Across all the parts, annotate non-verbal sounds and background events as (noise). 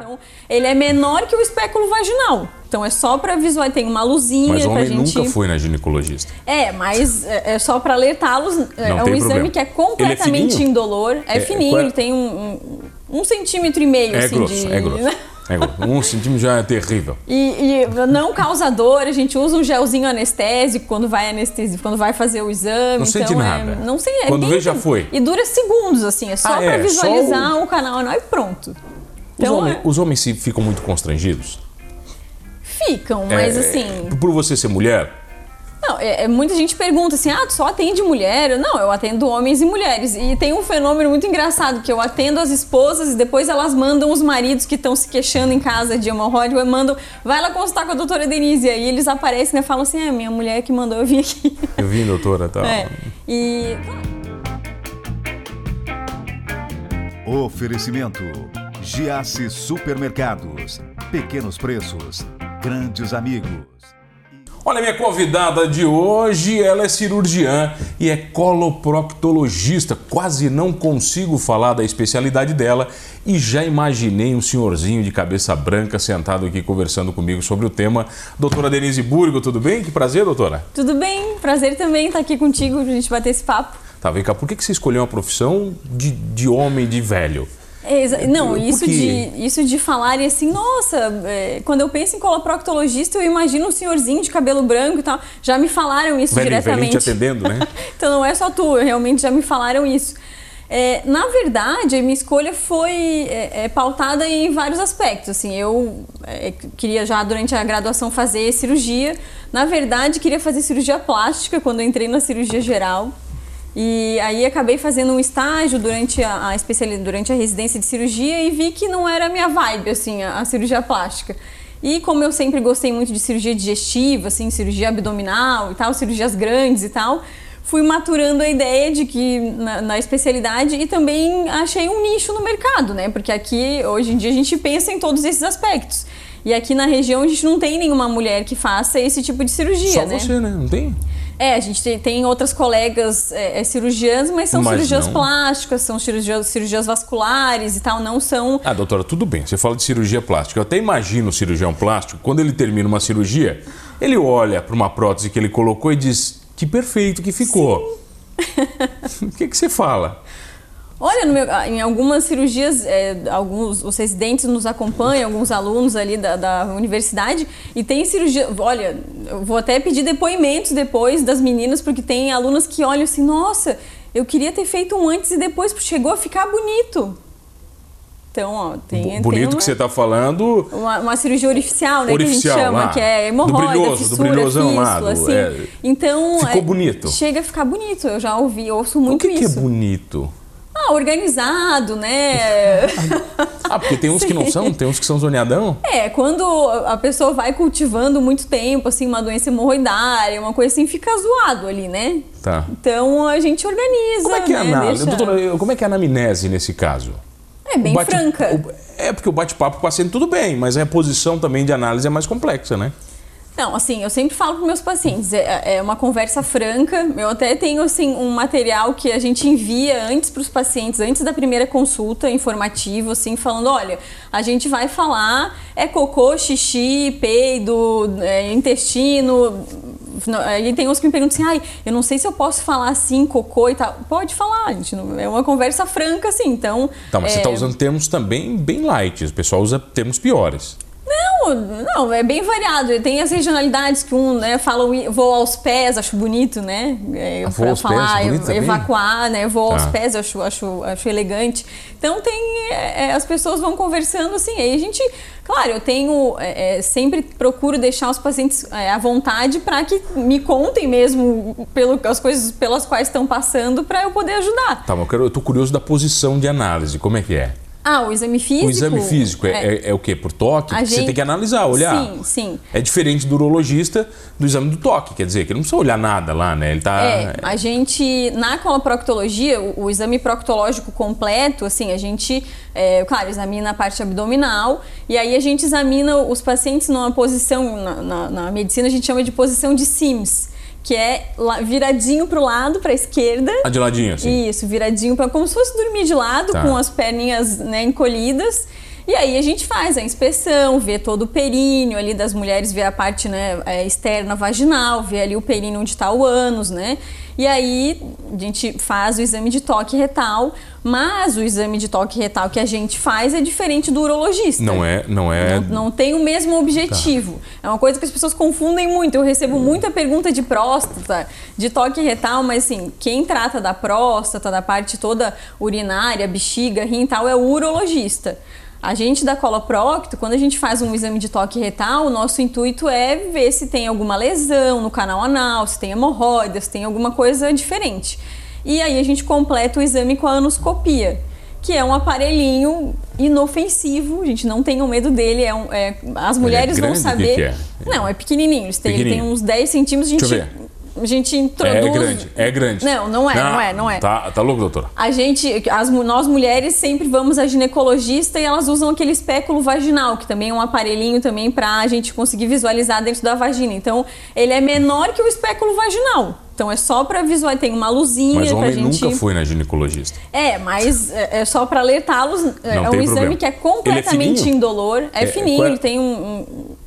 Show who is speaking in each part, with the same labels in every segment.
Speaker 1: Então, ele é menor que o espéculo vaginal. Então é só para visualizar, tem uma luzinha
Speaker 2: Mas o
Speaker 1: pra
Speaker 2: homem
Speaker 1: gente.
Speaker 2: nunca foi na ginecologista.
Speaker 1: É, mas é é só para alertá-los. É
Speaker 2: Não
Speaker 1: um
Speaker 2: tem
Speaker 1: exame
Speaker 2: problema.
Speaker 1: que é
Speaker 2: Ele é
Speaker 1: completamente
Speaker 2: fininho?
Speaker 1: indolor. É,
Speaker 2: É,
Speaker 1: fininho,
Speaker 2: é?
Speaker 1: tem um, um, um centímetro e meio
Speaker 2: É
Speaker 1: assim
Speaker 2: grosso,
Speaker 1: de.
Speaker 2: é grosso. É. (laughs) Um centímetro já é terrível.
Speaker 1: E, e não causa dor, a gente usa um gelzinho anestésico quando vai anestesia, quando vai fazer o exame.
Speaker 2: Não
Speaker 1: então
Speaker 2: sente
Speaker 1: é-
Speaker 2: nada.
Speaker 1: não sei, é
Speaker 2: Quando
Speaker 1: bem-
Speaker 2: vê, já foi.
Speaker 1: E dura segundos, assim, é só
Speaker 2: Ah,
Speaker 1: pra
Speaker 2: é, só
Speaker 1: visualizar o... canal anal e pronto.
Speaker 2: Os,
Speaker 1: Então
Speaker 2: homens,
Speaker 1: é,
Speaker 2: os homens se ficam muito constrangidos?
Speaker 1: ficam, mas
Speaker 2: É,
Speaker 1: assim.
Speaker 2: Por você ser mulher?
Speaker 1: Não, é, é- muita gente pergunta assim: ah, tu só atende mulher? Não, eu atendo homens e mulheres. E tem um fenômeno muito engraçado: que eu atendo as esposas e depois elas mandam os maridos que estão se queixando em casa de hemorroide, mandam, vai lá consultar com a doutora Denise. E aí eles aparecem e falam assim: é, minha mulher que mandou eu vir aqui.
Speaker 2: Eu vim, doutora, tá.
Speaker 1: É. E.
Speaker 3: Oferecimento: Giasse Supermercados. Pequenos preços, grandes amigos.
Speaker 2: Olha, minha convidada de hoje, ela é cirurgiã e é coloproctologista. Quase não consigo falar da especialidade dela e já imaginei um senhorzinho de cabeça branca sentado aqui conversando comigo sobre o tema. Doutora Denise Burgo, tudo bem? Que prazer, doutora.
Speaker 1: Tudo bem? Prazer também estar aqui contigo pra gente bater esse papo.
Speaker 2: Tá, vem cá, por que que você escolheu uma profissão de, de homem, de velho?
Speaker 1: É, exa- não, isso de, isso de falarem assim, nossa, é, quando eu penso em coloproctologista, eu imagino um senhorzinho de cabelo branco e tal. Já me falaram isso
Speaker 2: velhinho
Speaker 1: diretamente.
Speaker 2: te atendendo, né? (laughs)
Speaker 1: então não é só tu, realmente já me falaram isso. É, na verdade, a minha escolha foi é, é, pautada em vários aspectos. Assim, eu é, queria já durante a graduação fazer cirurgia. Na verdade, queria fazer cirurgia plástica quando entrei na cirurgia geral. E aí acabei fazendo um estágio durante a, a especialidade, durante a residência de cirurgia e vi que não era a minha vibe, assim, a, a cirurgia plástica. E como eu sempre gostei muito de cirurgia digestiva, assim, cirurgia abdominal e tal, cirurgias grandes e tal, fui maturando a ideia de que na, na especialidade e também achei um nicho no mercado, né? Porque aqui, hoje em dia, a gente pensa em todos esses aspectos. E aqui na região a gente não tem nenhuma mulher que faça esse tipo de cirurgia,
Speaker 2: Só
Speaker 1: né?
Speaker 2: você, né? Não tem?
Speaker 1: É, a gente tem, tem outras colegas é, é, cirurgiãs, mas são
Speaker 2: Mas
Speaker 1: cirurgias
Speaker 2: não.
Speaker 1: plásticas, são cirurgias, cirurgias vasculares e tal, não são.
Speaker 2: Ah, doutora, tudo bem. Você fala de cirurgia plástica. Eu até imagino o cirurgião plástico, quando ele termina uma cirurgia, ele olha para uma prótese que ele colocou e diz: Que perfeito que ficou. (laughs) o que, que você fala?
Speaker 1: Olha, meu- em algumas cirurgias, é, alguns os residentes nos acompanham, alguns alunos ali da, da universidade, e tem cirurgia. Olha, eu vou até pedir depoimentos depois das meninas, porque tem alunas que olham assim: nossa, eu queria ter feito um antes e depois, porque chegou a ficar bonito. Então, ó, tem. tem
Speaker 2: Bonito
Speaker 1: uma-
Speaker 2: que você está falando.
Speaker 1: Uma, uma cirurgia orificial, né?
Speaker 2: Orificial,
Speaker 1: que a gente chama,
Speaker 2: lá.
Speaker 1: que é
Speaker 2: Do
Speaker 1: hemorroida,
Speaker 2: brilhoso, do
Speaker 1: fissura,
Speaker 2: brilhosão lá,
Speaker 1: fístula,
Speaker 2: do-
Speaker 1: assim.
Speaker 2: é.
Speaker 1: Então...
Speaker 2: Ficou
Speaker 1: é,
Speaker 2: bonito.
Speaker 1: Chega a ficar bonito, eu já ouvi, ouço
Speaker 2: O
Speaker 1: muito
Speaker 2: que, que é
Speaker 1: isso.
Speaker 2: bonito?
Speaker 1: Ah, organizado, né?
Speaker 2: Ah, porque tem uns que não (laughs) são, tem uns que são zoneadão.
Speaker 1: é, quando a pessoa vai cultivando muito tempo, assim, uma doença hemorroidária, uma coisa assim, fica zoado ali, né?
Speaker 2: Tá.
Speaker 1: Então a gente organiza,
Speaker 2: Como é que é a
Speaker 1: né?
Speaker 2: análise?
Speaker 1: Deixa-
Speaker 2: Doutora, como é que é a anamnese nesse caso?
Speaker 1: É bem
Speaker 2: bate-
Speaker 1: franca.
Speaker 2: É porque o bate-papo com o paciente tudo bem, mas a reposição também de análise é mais complexa, né?
Speaker 1: Não, assim, eu sempre falo para meus pacientes, é, é uma conversa franca. Eu até tenho assim um material que a gente envia antes para os pacientes, antes da primeira consulta, informativo, assim, falando, olha, a gente vai falar é cocô, xixi, peido, é, intestino. Aí tem uns que me perguntam assim, ai, eu não sei se eu posso falar assim, cocô e tal. Pode falar, gente, é uma conversa franca, assim, então...
Speaker 2: Tá, mas você
Speaker 1: é,
Speaker 2: está usando termos também bem light. O pessoal usa termos piores.
Speaker 1: Não, não, é bem variado. Tem as regionalidades que um, né, fala voo aos pés, acho bonito, né? É,
Speaker 2: Ah,
Speaker 1: pra
Speaker 2: aos pés,
Speaker 1: falar,
Speaker 2: bonito também?
Speaker 1: evacuar, né? Voo aos
Speaker 2: Tá.
Speaker 1: pés, acho, acho, acho elegante. Então tem. é, é, as pessoas vão conversando assim. Aí a gente. Claro, eu tenho. é, é, sempre procuro deixar os pacientes é, à vontade para que me contem mesmo pelo, as coisas pelas quais estão passando para eu poder ajudar.
Speaker 2: Tá, mas eu, quero, eu tô curioso da posição de análise. Como é que é?
Speaker 1: Ah, o exame físico.
Speaker 2: O exame físico é, é- é o quê? Por toque? Porque Você
Speaker 1: gente-
Speaker 2: tem que analisar, olhar.
Speaker 1: Sim, sim.
Speaker 2: É diferente do urologista do exame do toque. Quer dizer, que ele não precisa olhar nada lá, né? Ele tá.
Speaker 1: É, a gente, na coloproctologia, o, o exame proctológico completo, assim, a gente, é, claro, examina a parte abdominal e aí a gente examina os pacientes numa posição, na, na- na medicina a gente chama de posição de Sims, que é viradinho pro lado, pra esquerda.
Speaker 2: Ah, de ladinho, assim.
Speaker 1: Isso, viradinho para como se fosse dormir de lado,
Speaker 2: Tá.
Speaker 1: com as perninhas né, encolhidas. E aí a gente faz a inspeção, vê todo o períneo ali das mulheres, vê a parte né, é, externa vaginal, vê ali o períneo onde está o ânus, né? E aí a gente faz o exame de toque retal, mas o exame de toque retal que a gente faz é diferente do urologista.
Speaker 2: Não é, não é.
Speaker 1: Não, não tem o mesmo objetivo. Tá. É uma coisa que as pessoas confundem muito. Eu recebo muita pergunta de próstata, de toque retal, mas assim, quem trata da próstata, da parte toda urinária, bexiga, rim e tal, é o urologista. A gente da coloprocto, quando a gente faz um exame de toque retal, o nosso intuito é ver se tem alguma lesão no canal anal, se tem hemorroidas, se tem alguma coisa diferente. E aí a gente completa o exame com a anoscopia, que é um aparelhinho inofensivo, a gente não tem o medo dele, é, um, é as mulheres
Speaker 2: é
Speaker 1: vão saber.
Speaker 2: Que que é?
Speaker 1: Não, é pequenininho, ele tem, ele tem uns 10 centímetros, a gente a gente introduz.
Speaker 2: É grande, é grande.
Speaker 1: Não, não é, não, não é, não é.
Speaker 2: Tá, tá louco, doutora?
Speaker 1: A gente, as, nós mulheres sempre vamos a ginecologista e elas usam aquele espéculo vaginal, que também é um aparelhinho também para a gente conseguir visualizar dentro da vagina. Então, ele é menor que o espéculo vaginal. Então é só para visualizar, tem uma luzinha
Speaker 2: Mas homem
Speaker 1: gente...
Speaker 2: nunca foi na ginecologista.
Speaker 1: É, mas é, é só para alertá-los. É, é um problema. exame que é completamente
Speaker 2: é
Speaker 1: indolor. É, é fininho, ele tem um,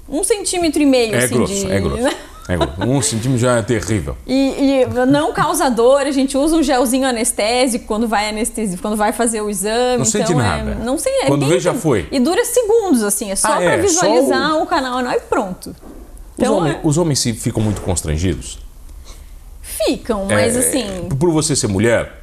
Speaker 1: um, um, centímetro e meio
Speaker 2: é
Speaker 1: assim
Speaker 2: grosso,
Speaker 1: de.
Speaker 2: É grosso. (laughs) É, um centímetro já é terrível.
Speaker 1: E, e, não causa dor, a gente usa um gelzinho anestésico quando vai anestesia, quando vai fazer o exame.
Speaker 2: Não
Speaker 1: então
Speaker 2: sente
Speaker 1: é,
Speaker 2: nada.
Speaker 1: Não sei, é
Speaker 2: Quando vê já foi.
Speaker 1: E dura segundos, assim, é só
Speaker 2: ah,
Speaker 1: para
Speaker 2: é,
Speaker 1: visualizar
Speaker 2: o...
Speaker 1: o... canal anal e pronto.
Speaker 2: Então, os, homens, os homens ficam muito constrangidos?
Speaker 1: Ficam, mas assim.
Speaker 2: Por você ser mulher,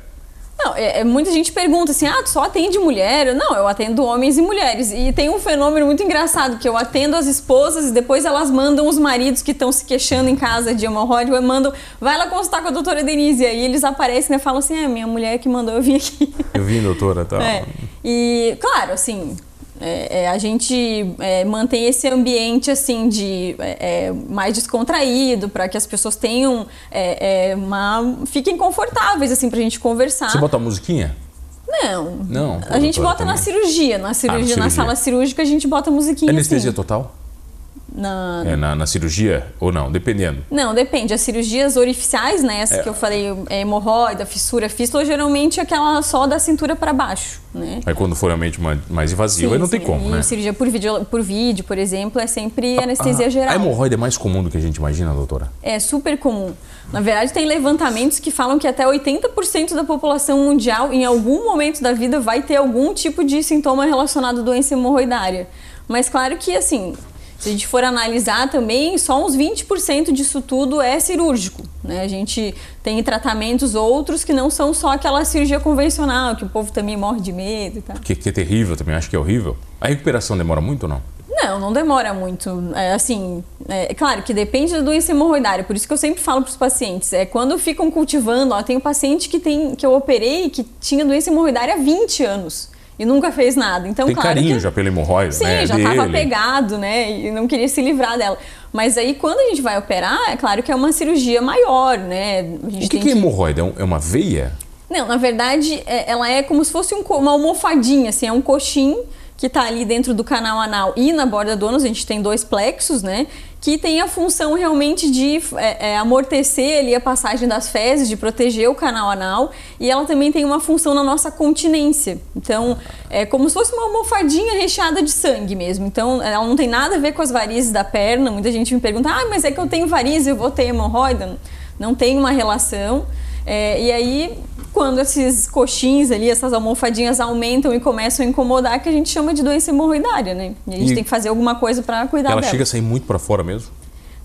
Speaker 1: não, é, é, muita gente pergunta assim, ah, tu só atende mulher? Não, eu atendo homens e mulheres. E tem um fenômeno muito engraçado, que eu atendo as esposas e depois elas mandam os maridos que estão se queixando em casa de hemorroide, mandam, vai lá consultar com a doutora Denise. E aí eles aparecem e falam assim, é, minha mulher que mandou eu vir aqui.
Speaker 2: Eu vim, doutora, tá.
Speaker 1: É. E, claro, assim, é, é, a gente é, mantém esse ambiente assim de é, é mais descontraído para que as pessoas tenham é, uma fiquem confortáveis assim para a gente conversar.
Speaker 2: Você bota a musiquinha?
Speaker 1: Não.
Speaker 2: Não.
Speaker 1: A gente bota também. na cirurgia, na cirurgia, ah, na, cirurgia. na sala cirúrgica a gente bota musiquinha.
Speaker 2: Anestesia
Speaker 1: assim.
Speaker 2: total?
Speaker 1: Na...
Speaker 2: É, na, na, cirurgia ou não? Dependendo.
Speaker 1: Não, depende. As cirurgias orificiais, né? Essa é. que eu falei, é hemorroida, fissura, fístula, geralmente é aquela só da cintura para baixo, né?
Speaker 2: Aí quando for realmente mais invasiva, sim, aí não sim. tem como,
Speaker 1: e
Speaker 2: né?
Speaker 1: cirurgia por vídeo, por vídeo, por exemplo, é sempre a, anestesia
Speaker 2: a,
Speaker 1: geral.
Speaker 2: A hemorroida é mais comum do que a gente imagina, doutora?
Speaker 1: É super comum. Na verdade, tem levantamentos que falam que até 80% da população mundial, em algum momento da vida, vai ter algum tipo de sintoma relacionado à doença hemorroidária. Mas claro que, assim, se a gente for analisar também, só uns 20% disso tudo é cirúrgico. Né? A gente tem tratamentos outros que não são só aquela cirurgia convencional, que o povo também morre de medo e tal.
Speaker 2: Que, que é terrível também, acho que é horrível. A recuperação demora muito ou não?
Speaker 1: Não, não demora muito. É, assim, é, claro que depende da doença hemorroidária, por isso que eu sempre falo para os pacientes. É quando ficam cultivando, ó, tem um paciente que, tem, que eu operei que tinha doença hemorroidária há 20 anos e nunca fez nada. Então,
Speaker 2: Tem
Speaker 1: claro
Speaker 2: carinho
Speaker 1: que,
Speaker 2: já pela hemorroida,
Speaker 1: sim,
Speaker 2: né?
Speaker 1: já estava pegado, né? E não queria se livrar dela. Mas aí, quando a gente vai operar, é claro que é uma cirurgia maior, né?
Speaker 2: o que, que é hemorroida? É, é uma veia?
Speaker 1: Não, na verdade, é, ela é como se fosse um, uma almofadinha, assim, é um coxim que está ali dentro do canal anal e na borda do ânus, a gente tem dois plexos, né? Que tem a função realmente de é, é, amortecer ali a passagem das fezes, de proteger o canal anal, e ela também tem uma função na nossa continência. Então, é como se fosse uma almofadinha recheada de sangue mesmo. Então, ela não tem nada a ver com as varizes da perna. Muita gente me pergunta, ah, mas é que eu tenho varizes, eu vou ter hemorroida? Não tem uma relação. É, e aí, quando esses coxins ali, essas almofadinhas aumentam e começam a incomodar, que a gente chama de doença hemorroidária, né? E a gente e tem que fazer alguma coisa para cuidar
Speaker 2: ela
Speaker 1: dela.
Speaker 2: Ela chega a sair muito para fora mesmo?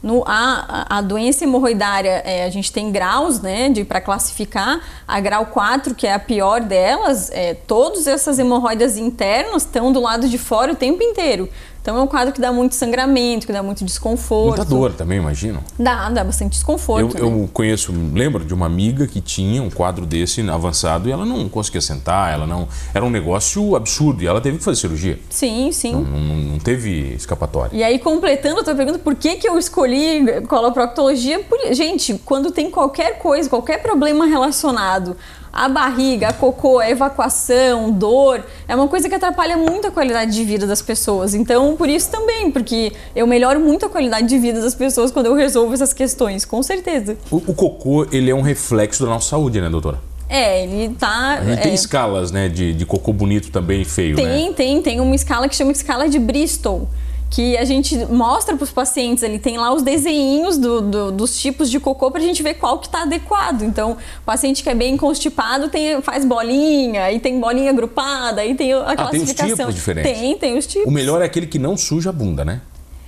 Speaker 1: No, a, a doença hemorroidária, é, a gente tem graus, né, para classificar. A grau 4, que é a pior delas, é, todas essas hemorroidas internas estão do lado de fora o tempo inteiro. Então é um quadro que dá muito sangramento, que dá muito desconforto.
Speaker 2: Muita dor também, imagino.
Speaker 1: Dá, dá bastante desconforto.
Speaker 2: Eu,
Speaker 1: né?
Speaker 2: eu conheço, lembro de uma amiga que tinha um quadro desse avançado e ela não conseguia sentar, ela não. Era um negócio absurdo e ela teve que fazer cirurgia.
Speaker 1: Sim, sim.
Speaker 2: Não, não, não teve escapatória.
Speaker 1: E aí, completando a tua pergunta, por que, que eu escolhi coloproctologia? Por... Gente, quando tem qualquer coisa, qualquer problema relacionado a barriga, a cocô, a evacuação, dor, é uma coisa que atrapalha muito a qualidade de vida das pessoas. Então, por isso também, porque eu melhoro muito a qualidade de vida das pessoas quando eu resolvo essas questões, com certeza.
Speaker 2: O, o cocô, ele é um reflexo da nossa saúde, né, doutora?
Speaker 1: É, ele tá.
Speaker 2: Gente
Speaker 1: é,
Speaker 2: tem escalas, né, de, de cocô bonito também e feio,
Speaker 1: tem,
Speaker 2: né?
Speaker 1: tem, tem uma escala que chama escala de Bristol. Que a gente mostra para os pacientes, ele tem lá os desenhinhos do, do, dos tipos de cocô para a gente ver qual que está adequado. Então, o paciente que é bem constipado tem, faz bolinha, aí tem bolinha agrupada, aí tem a
Speaker 2: Ah, tem os
Speaker 1: classificação.
Speaker 2: tipos diferentes.
Speaker 1: Tem, tem os tipos.
Speaker 2: O melhor é aquele que não suja a bunda, né?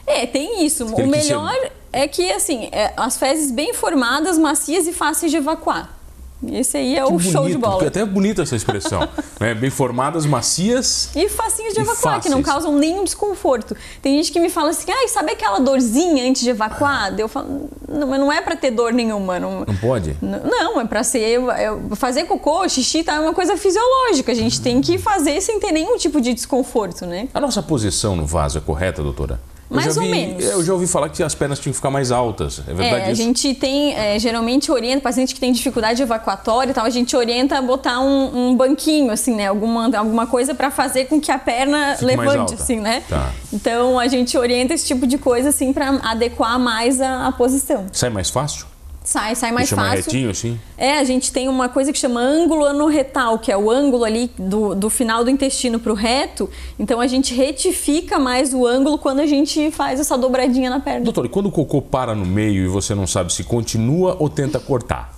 Speaker 1: É, tem isso.
Speaker 2: Tem
Speaker 1: o
Speaker 2: ser-
Speaker 1: melhor é que, assim, é, as fezes bem formadas, macias e fáceis de evacuar. Esse aí é o
Speaker 2: Que
Speaker 1: show de
Speaker 2: bonito,
Speaker 1: bola.
Speaker 2: Até bonita essa expressão. (laughs) né? Bem formadas, macias.
Speaker 1: E facinhos de evacuar, que não
Speaker 2: fáceis.
Speaker 1: causam nenhum desconforto. Tem gente que me fala assim, ai, sabe aquela dorzinha antes de evacuar? Daí Eu falo, não, não é pra ter dor nenhuma. Não,
Speaker 2: Não pode?
Speaker 1: Não, é pra ser. é- fazer cocô, xixi, tá, é uma coisa fisiológica. A gente tem que fazer sem ter nenhum tipo de desconforto, né?
Speaker 2: A nossa posição no vaso é correta, doutora? Eu
Speaker 1: Mais ou
Speaker 2: vi-
Speaker 1: menos.
Speaker 2: Eu já ouvi falar que as pernas tinham que ficar mais altas. É verdade
Speaker 1: É, a
Speaker 2: isso?
Speaker 1: gente tem, é, geralmente orienta, paciente que tem dificuldade evacuatória e tal, a gente orienta a botar um, um banquinho, assim, né? Alguma, alguma coisa pra fazer com que a perna
Speaker 2: Fique
Speaker 1: levante, assim, né?
Speaker 2: Tá.
Speaker 1: Então a gente orienta esse tipo de coisa, assim, pra adequar mais a, a posição.
Speaker 2: Sai mais fácil?
Speaker 1: Sai, sai mais
Speaker 2: mais
Speaker 1: fácil.
Speaker 2: retinho, assim?
Speaker 1: É, a gente tem uma coisa que chama ângulo anorretal, que é o ângulo ali do, do final do intestino para o reto. Então a gente retifica mais o ângulo quando a gente faz essa dobradinha na perna.
Speaker 2: Doutor, e quando o cocô para no meio e você não sabe se continua ou tenta cortar?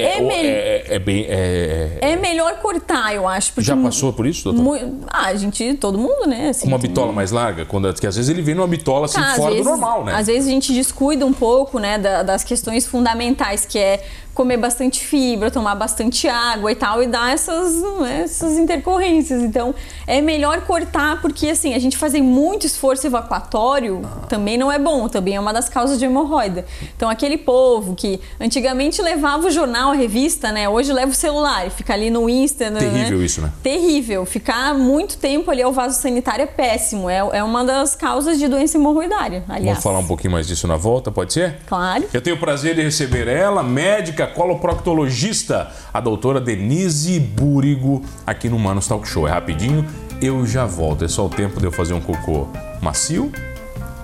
Speaker 1: É
Speaker 2: ou-
Speaker 1: mel-
Speaker 2: é, é bem. é-
Speaker 1: É melhor cortar, eu acho. Porque
Speaker 2: Já passou por isso, doutor?
Speaker 1: mu- Ah, a gente, todo mundo, né? assim,
Speaker 2: Uma bitola mais larga? Quando, porque às vezes ele vem numa bitola assim
Speaker 1: Tá,
Speaker 2: fora
Speaker 1: vezes-
Speaker 2: do normal, né?
Speaker 1: Às vezes a gente descuida um pouco, né, da- das questões fundamentais, que é comer bastante fibra, tomar bastante água e tal, e dar essas, né, essas intercorrências. Então, é melhor cortar, porque assim, a gente fazer muito esforço evacuatório também não é bom, também é uma das causas de hemorroida. Então, aquele povo que antigamente levava o jornal, a revista, né, hoje leva o celular e fica ali no Insta, né,
Speaker 2: Terrível isso, né?
Speaker 1: Terrível. Ficar muito tempo ali ao vaso sanitário é péssimo. É, é uma das causas de doença hemorroidária, aliás.
Speaker 2: Vamos falar um pouquinho mais disso na volta, pode ser?
Speaker 1: Claro.
Speaker 2: Eu tenho o prazer de receber ela, médica coloproctologista, a doutora Denise Búrigo, aqui no Manos Talk Show. É rapidinho, eu já volto. É só o tempo de eu fazer um cocô macio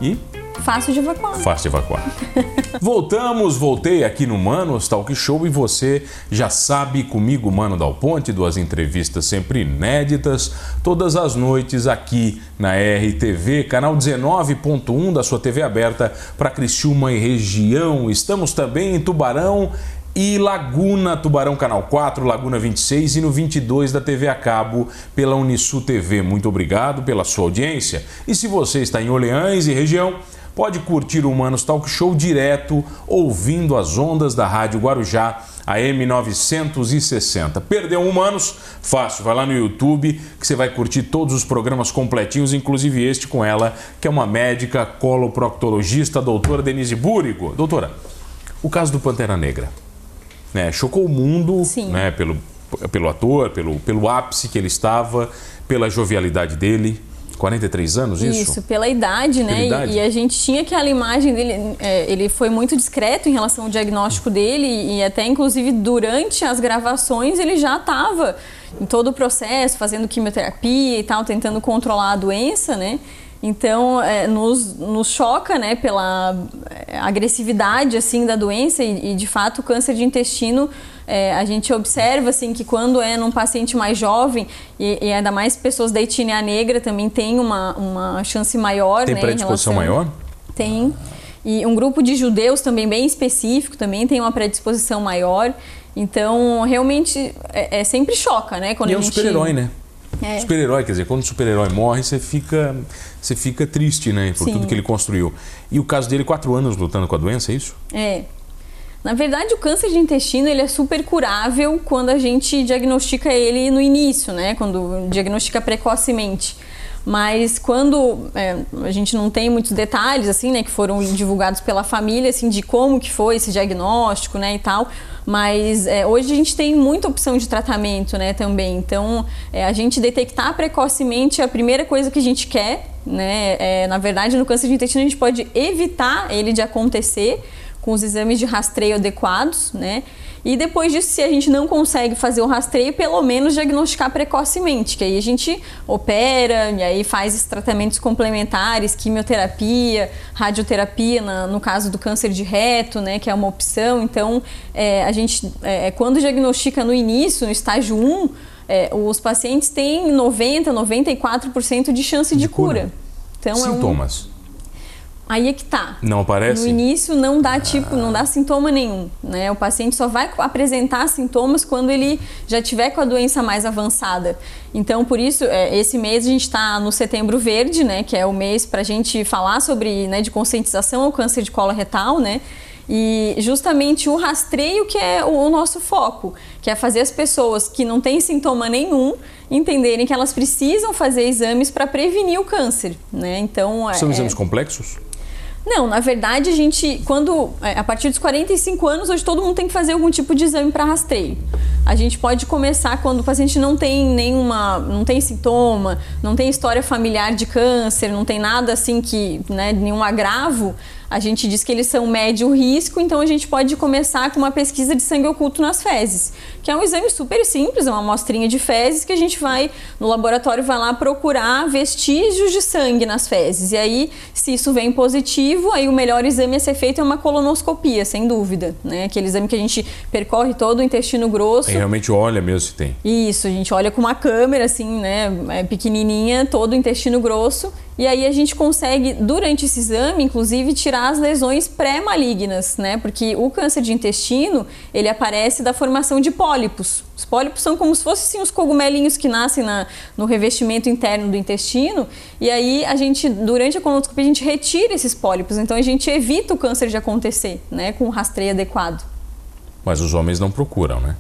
Speaker 2: e
Speaker 1: Fácil de evacuar.
Speaker 2: fácil de evacuar. (laughs) Voltamos, voltei aqui no Manos Talk Show e você já sabe comigo, Mano Dal Ponte, duas entrevistas sempre inéditas, todas as noites aqui na RTV, canal 19.1 da sua TV aberta para Criciúma e região. Estamos também em Tubarão e Laguna, Tubarão Canal 4, Laguna 26 e no 22 da TV a cabo pela Unisul TV. Muito obrigado pela sua audiência. E se você está em Orleans e região, pode curtir o Humanos Talk Show direto, ouvindo as ondas da Rádio Guarujá, a M960. Perdeu um Humanos? Fácil, vai lá no YouTube que você vai curtir todos os programas completinhos, inclusive este com ela, que é uma médica coloproctologista, doutora Denise Búrigo. Doutora, o caso do Pantera Negra, né? Chocou o mundo,
Speaker 1: Sim.
Speaker 2: né? Pelo, pelo ator, pelo, pelo ápice que ele estava, pela jovialidade dele. 43 anos, isso?
Speaker 1: Isso, pela idade, né?
Speaker 2: Pela
Speaker 1: E-
Speaker 2: idade.
Speaker 1: E, a gente tinha aquela imagem dele, é, ele foi muito discreto em relação ao diagnóstico dele e até inclusive durante as gravações ele já estava em todo o processo, fazendo quimioterapia e tal, tentando controlar a doença, né? Então, é, nos, nos choca, né, pela é, agressividade, assim, da doença e, e, de fato, o câncer de intestino, é, a gente observa, assim, que quando é num paciente mais jovem e, e ainda mais pessoas da etnia negra também tem uma, uma chance maior,
Speaker 2: Tem
Speaker 1: né,
Speaker 2: predisposição
Speaker 1: relação-
Speaker 2: maior?
Speaker 1: Tem. E um grupo de judeus também bem específico também tem uma predisposição maior. Então, realmente, é, é sempre choca, né? Quando
Speaker 2: E é um
Speaker 1: gente...
Speaker 2: super-herói, né?
Speaker 1: É.
Speaker 2: Super-herói, quer dizer, quando o super-herói morre, você fica, você fica triste, né? Por
Speaker 1: Sim.
Speaker 2: tudo que ele construiu. E o caso dele, quatro anos lutando com a doença, é isso?
Speaker 1: É. Na verdade, o câncer de intestino ele é super curável quando a gente diagnostica ele no início, né? Quando diagnostica precocemente. Mas quando é, a gente não tem muitos detalhes, assim, né, que foram divulgados pela família, assim, de como que foi esse diagnóstico, né, e tal. Mas é, hoje a gente tem muita opção de tratamento, né, também. Então, é, a gente detectar precocemente é a primeira coisa que a gente quer, né. É, na verdade, no câncer de intestino a gente pode evitar ele de acontecer com os exames de rastreio adequados, né? E depois disso, se a gente não consegue fazer o rastreio, pelo menos diagnosticar precocemente, que aí a gente opera e aí faz tratamentos complementares, quimioterapia, radioterapia, na, no caso do câncer de reto, né, que é uma opção. Então, é, a gente, é, quando diagnostica no início, no estágio 1, é, os pacientes têm 90, 94% de chance de, de cura. cura.
Speaker 2: Então, Sintomas.
Speaker 1: É um, Aí é que tá.
Speaker 2: Não aparece?
Speaker 1: No início não dá tipo, ah. não dá sintoma nenhum, né? O paciente só vai apresentar sintomas quando ele já tiver com a doença mais avançada. Então, por isso, é, esse mês a gente está no Setembro Verde, né? Que é o mês para a gente falar sobre, né, de conscientização ao câncer de colo retal, né? E justamente o rastreio que é o nosso foco, que é fazer as pessoas que não têm sintoma nenhum entenderem que elas precisam fazer exames para prevenir o câncer, né?
Speaker 2: Então, São é, exames complexos?
Speaker 1: Não, na verdade, a gente, quando. É, a partir dos 45 anos, hoje todo mundo tem que fazer algum tipo de exame para rastreio. A gente pode começar quando o paciente não tem nenhuma. não tem sintoma, não tem história familiar de câncer, não tem nada assim que. Né, nenhum agravo a gente diz que eles são médio risco, então a gente pode começar com uma pesquisa de sangue oculto nas fezes, que é um exame super simples, é uma amostrinha de fezes que a gente vai no laboratório vai lá procurar vestígios de sangue nas fezes. E aí, se isso vem positivo, aí o melhor exame a ser feito é uma colonoscopia, sem dúvida, né? Aquele exame que a gente percorre todo o intestino grosso. E
Speaker 2: realmente olha mesmo se tem.
Speaker 1: Isso, a gente olha com uma câmera assim, né, é pequenininha, todo o intestino grosso e aí a gente consegue, durante esse exame, inclusive, tirar as lesões pré-malignas, né? Porque o câncer de intestino, ele aparece da formação de pólipos. Os pólipos são como se fossem assim, os cogumelinhos que nascem na, no revestimento interno do intestino. E aí a gente, durante a colonoscopia, a gente retira esses pólipos. Então a gente evita o câncer de acontecer, né? Com um rastreio adequado.
Speaker 2: Mas os homens não procuram, né?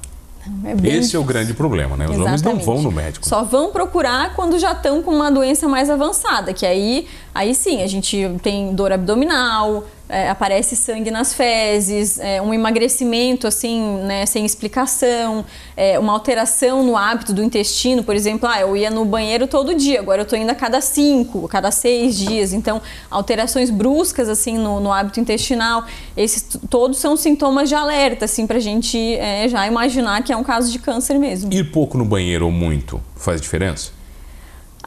Speaker 2: É Esse difícil. é o grande problema, né? Os Exatamente. homens não vão no médico.
Speaker 1: Só vão procurar quando já estão com uma doença mais avançada, que aí, aí sim, a gente tem dor abdominal, é, aparece sangue nas fezes, é, um emagrecimento assim, né, sem explicação, é, uma alteração no hábito do intestino, por exemplo, ah, eu ia no banheiro todo dia, agora eu estou indo a cada cinco, a cada seis dias, então alterações bruscas assim no, no hábito intestinal, esses todos são sintomas de alerta, assim, para a gente é, já imaginar que é um caso de câncer mesmo.
Speaker 2: Ir pouco no banheiro ou muito faz diferença?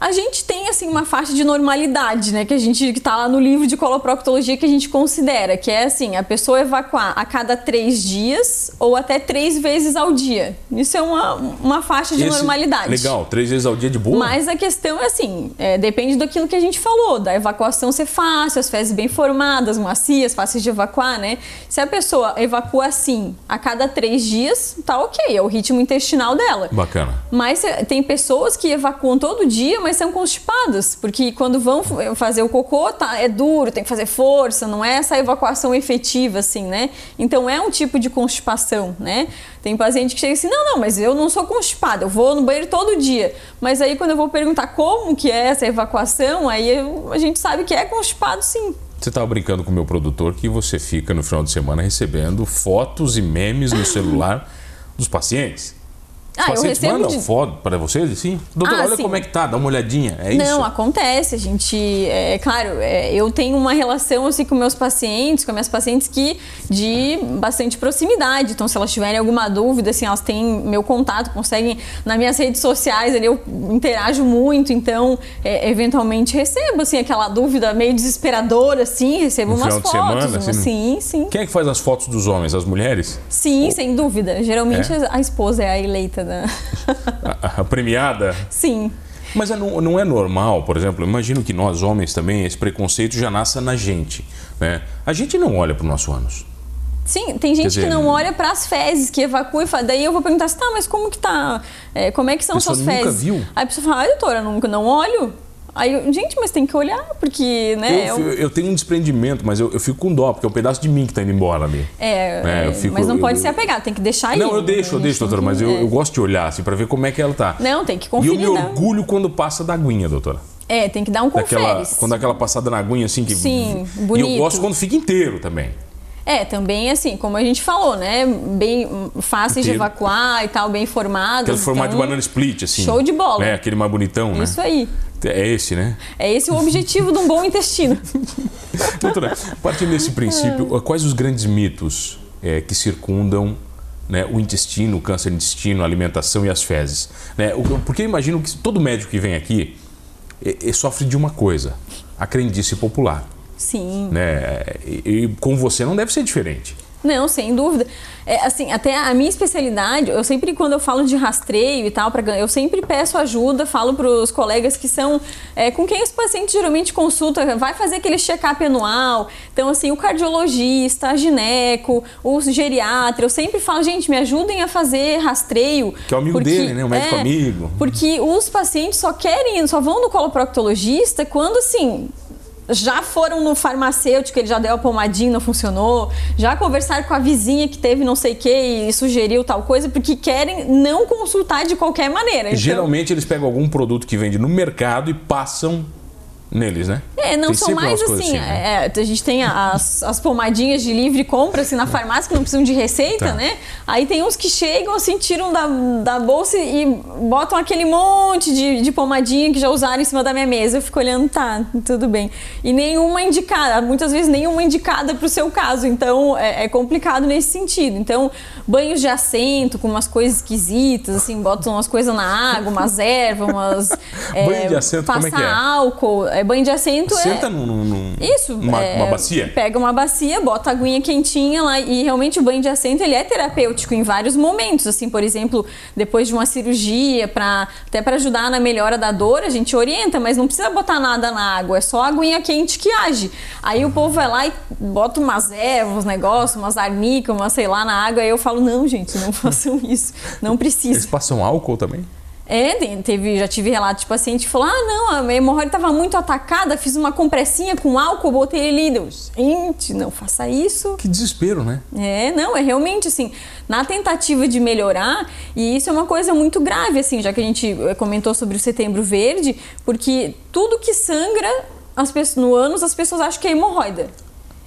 Speaker 1: A gente tem assim uma faixa de normalidade, né, que a gente que tá lá no livro de coloproctologia que a gente considera, que é assim, a pessoa evacuar a cada três dias ou até três vezes ao dia. Isso é uma, uma faixa de Esse, normalidade.
Speaker 2: Legal, três vezes ao dia de boa.
Speaker 1: Mas a questão é assim, é, depende daquilo que a gente falou, da evacuação ser fácil, as fezes bem formadas, macias, fáceis de evacuar, né? Se a pessoa evacua assim a cada três dias, tá ok, é o ritmo intestinal dela.
Speaker 2: Bacana.
Speaker 1: Mas tem pessoas que evacuam todo dia, mas são constipadas, porque quando vão fazer o cocô, tá, é duro, tem que fazer força, não é essa evacuação efetiva, assim, né? Então é um tipo de constipação, né? Tem paciente que chega assim, não, não, mas eu não sou constipada, eu vou no banheiro todo dia. Mas aí quando eu vou perguntar como que é essa evacuação, aí eu, a gente sabe que é constipado sim.
Speaker 2: Você estava brincando com o meu produtor que você fica no final de semana recebendo fotos e memes no celular dos pacientes. Ah, pacientes mandam de... foto para vocês, assim? Doutor, ah, olha sim. como é que tá, dá uma olhadinha, é
Speaker 1: Não,
Speaker 2: isso?
Speaker 1: Não, acontece, a gente... É claro, é, eu tenho uma relação, assim, com meus pacientes, com minhas pacientes que de bastante proximidade. Então, se elas tiverem alguma dúvida, assim, elas têm meu contato, conseguem... Nas minhas redes sociais, ali, eu interajo muito, então, é, eventualmente recebo, assim, aquela dúvida meio desesperadora, assim, recebo no umas fotos. Semana, assim, sim, sim.
Speaker 2: Quem é que faz as fotos dos homens? As mulheres?
Speaker 1: Sim, Ou... sem dúvida. Geralmente é? a esposa é a eleita né?
Speaker 2: A, a premiada?
Speaker 1: Sim.
Speaker 2: Mas é, não, não, é normal, por exemplo, imagino que nós homens também, esse preconceito já nasça na gente. Né? A gente não olha para o nosso ânus.
Speaker 1: Sim, tem gente dizer, que não olha para as fezes, que evacua e fala. Daí eu vou perguntar assim, tá, mas como que tá? É, como é que são suas fezes?
Speaker 2: Nunca viu?
Speaker 1: Aí a pessoa fala, ah, doutora, nunca não olho. Aí, eu, gente, mas tem que olhar, porque, né?
Speaker 2: Eu, eu... eu tenho um desprendimento, mas eu, eu, fico com dó, porque é um pedaço de mim que tá indo embora ali.
Speaker 1: É, é fico, mas não pode ser apegado, tem que deixar aí.
Speaker 2: Não, eu deixo, eu deixo, doutora, mas eu, gosto de olhar, assim, pra ver como é que ela tá.
Speaker 1: Não, tem que conferir.
Speaker 2: E eu me orgulho quando passa da aguinha, doutora.
Speaker 1: É, tem que dar um
Speaker 2: Daquela, quando aquela passada na aguinha, assim, que...
Speaker 1: Sim, bonito.
Speaker 2: E eu gosto quando fica inteiro também.
Speaker 1: É, também assim, como a gente falou, né? Bem fáceis de evacuar e tal, bem formados.
Speaker 2: Aquele formato então, de banana split, assim.
Speaker 1: Show de bola.
Speaker 2: É, aquele mais bonitão, né?
Speaker 1: Isso aí.
Speaker 2: É esse, né?
Speaker 1: É esse o objetivo de um bom intestino. (laughs)
Speaker 2: Doutora, partindo desse princípio, quais os grandes mitos é, que circundam né, o intestino, o câncer de intestino, a alimentação e as fezes? Né? Porque eu imagino que todo médico que vem aqui é, é, sofre de uma coisa, a crendice popular.
Speaker 1: Sim.
Speaker 2: Né? E, e com você não deve ser diferente.
Speaker 1: Não, sem dúvida. É, assim, até a minha especialidade, eu sempre, quando eu falo de rastreio e tal, pra, eu sempre peço ajuda, falo para os colegas que são é, com quem os pacientes geralmente consultam, vai fazer aquele check-up anual. Então, assim, o cardiologista, a gineco, o geriatra, eu sempre falo, gente, me ajudem a fazer rastreio.
Speaker 2: Que é o amigo porque, dele, né? O médico é, amigo.
Speaker 1: Porque os pacientes só querem, só vão no coloproctologista quando, assim, já foram no farmacêutico, ele já deu a pomadinha, não funcionou, já conversaram com a vizinha que teve não sei o que e sugeriu tal coisa, porque querem não consultar de qualquer maneira. Então...
Speaker 2: Geralmente eles pegam algum produto que vende no mercado e passam neles, né?
Speaker 1: É, não tem são mais assim. assim né? é, a gente tem as, as pomadinhas de livre compra assim, na farmácia que não precisam de receita, tá. né? Aí tem uns que chegam assim, tiram da, da bolsa e botam aquele monte de, de pomadinha que já usaram em cima da minha mesa. Eu fico olhando, tá, tudo bem. E nenhuma indicada, muitas vezes nenhuma indicada para o seu caso. Então é, é, complicado nesse sentido. Então, banhos de assento com umas coisas esquisitas, assim, botam umas coisas na água, umas ervas, umas. (laughs)
Speaker 2: É, Banho de assento, como é que é?
Speaker 1: álcool é banho de assento
Speaker 2: Senta
Speaker 1: é...
Speaker 2: num, num,
Speaker 1: Isso.
Speaker 2: Uma, é, uma bacia?
Speaker 1: Pega uma bacia, bota a aguinha quentinha lá e realmente o banho de assento ele é terapêutico em vários momentos. Assim, por exemplo, depois de uma cirurgia, até para ajudar na melhora da dor, a gente orienta, mas não precisa botar nada na água, é só a aguinha quente que age. Aí o povo vai lá e bota umas ervas, uns negócios, umas arnicas, umas sei lá na água, aí eu falo, não, gente, não (laughs) façam isso, não precisa.
Speaker 2: Eles passam álcool também?
Speaker 1: É, teve, já tive relato de paciente que falou: ah, não, a minha hemorroida estava muito atacada, fiz uma compressinha com álcool, botei ele ali. Gente, não faça isso.
Speaker 2: Que desespero, né?
Speaker 1: É, não, é realmente assim, na tentativa de melhorar, e isso é uma coisa muito grave, assim, já que a gente eh, comentou sobre o setembro verde, porque tudo que sangra as pessoas, no ânus, as pessoas acham que é hemorroida.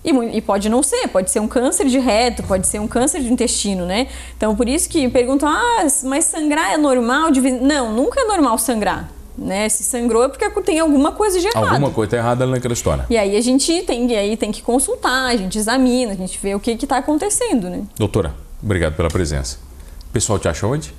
Speaker 1: E, e, pode não ser, pode ser um câncer de reto, pode ser um câncer de intestino, né? Então, por isso que perguntam, ah, mas sangrar é normal? De... Não, nunca é normal sangrar. Né? Se sangrou é porque tem alguma coisa de errado.
Speaker 2: Alguma coisa errada naquela história.
Speaker 1: E aí a gente tem, aí tem que consultar, a gente examina, a gente vê o que está acontecendo, né?
Speaker 2: Doutora, obrigado pela presença. O pessoal te acha onde?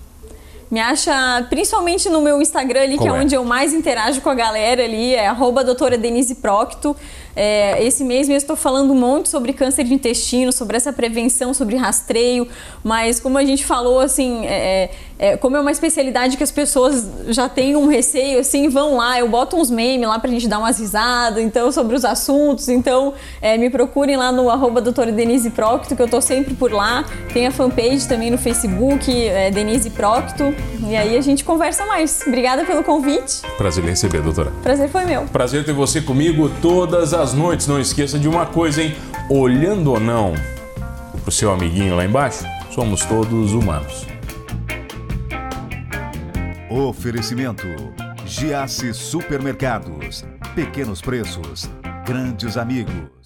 Speaker 1: Me acha principalmente no meu Instagram ali, Qual que é, é, onde eu mais interajo com a galera ali, é arroba doutora Denise Procto. É, esse mês mesmo estou falando um monte sobre câncer de intestino, sobre essa prevenção, sobre rastreio, mas como a gente falou, assim, é, é, é, como é uma especialidade que as pessoas já têm um receio, assim, vão lá, eu boto uns memes lá pra gente dar umas risadas, então, sobre os assuntos, então, é, me procurem lá no arroba doutora Denise Procto, que eu tô sempre por lá, tem a fanpage também no Facebook, é, Denise Procto, e aí a gente conversa mais. Obrigada pelo convite.
Speaker 2: Prazer em receber, doutora.
Speaker 1: Prazer foi meu.
Speaker 2: Prazer ter você comigo todas as das noites, não esqueça de uma coisa, hein? Olhando ou não pro seu amiguinho lá embaixo, somos todos humanos.
Speaker 3: Oferecimento: Giasse Supermercados. Pequenos preços, grandes amigos.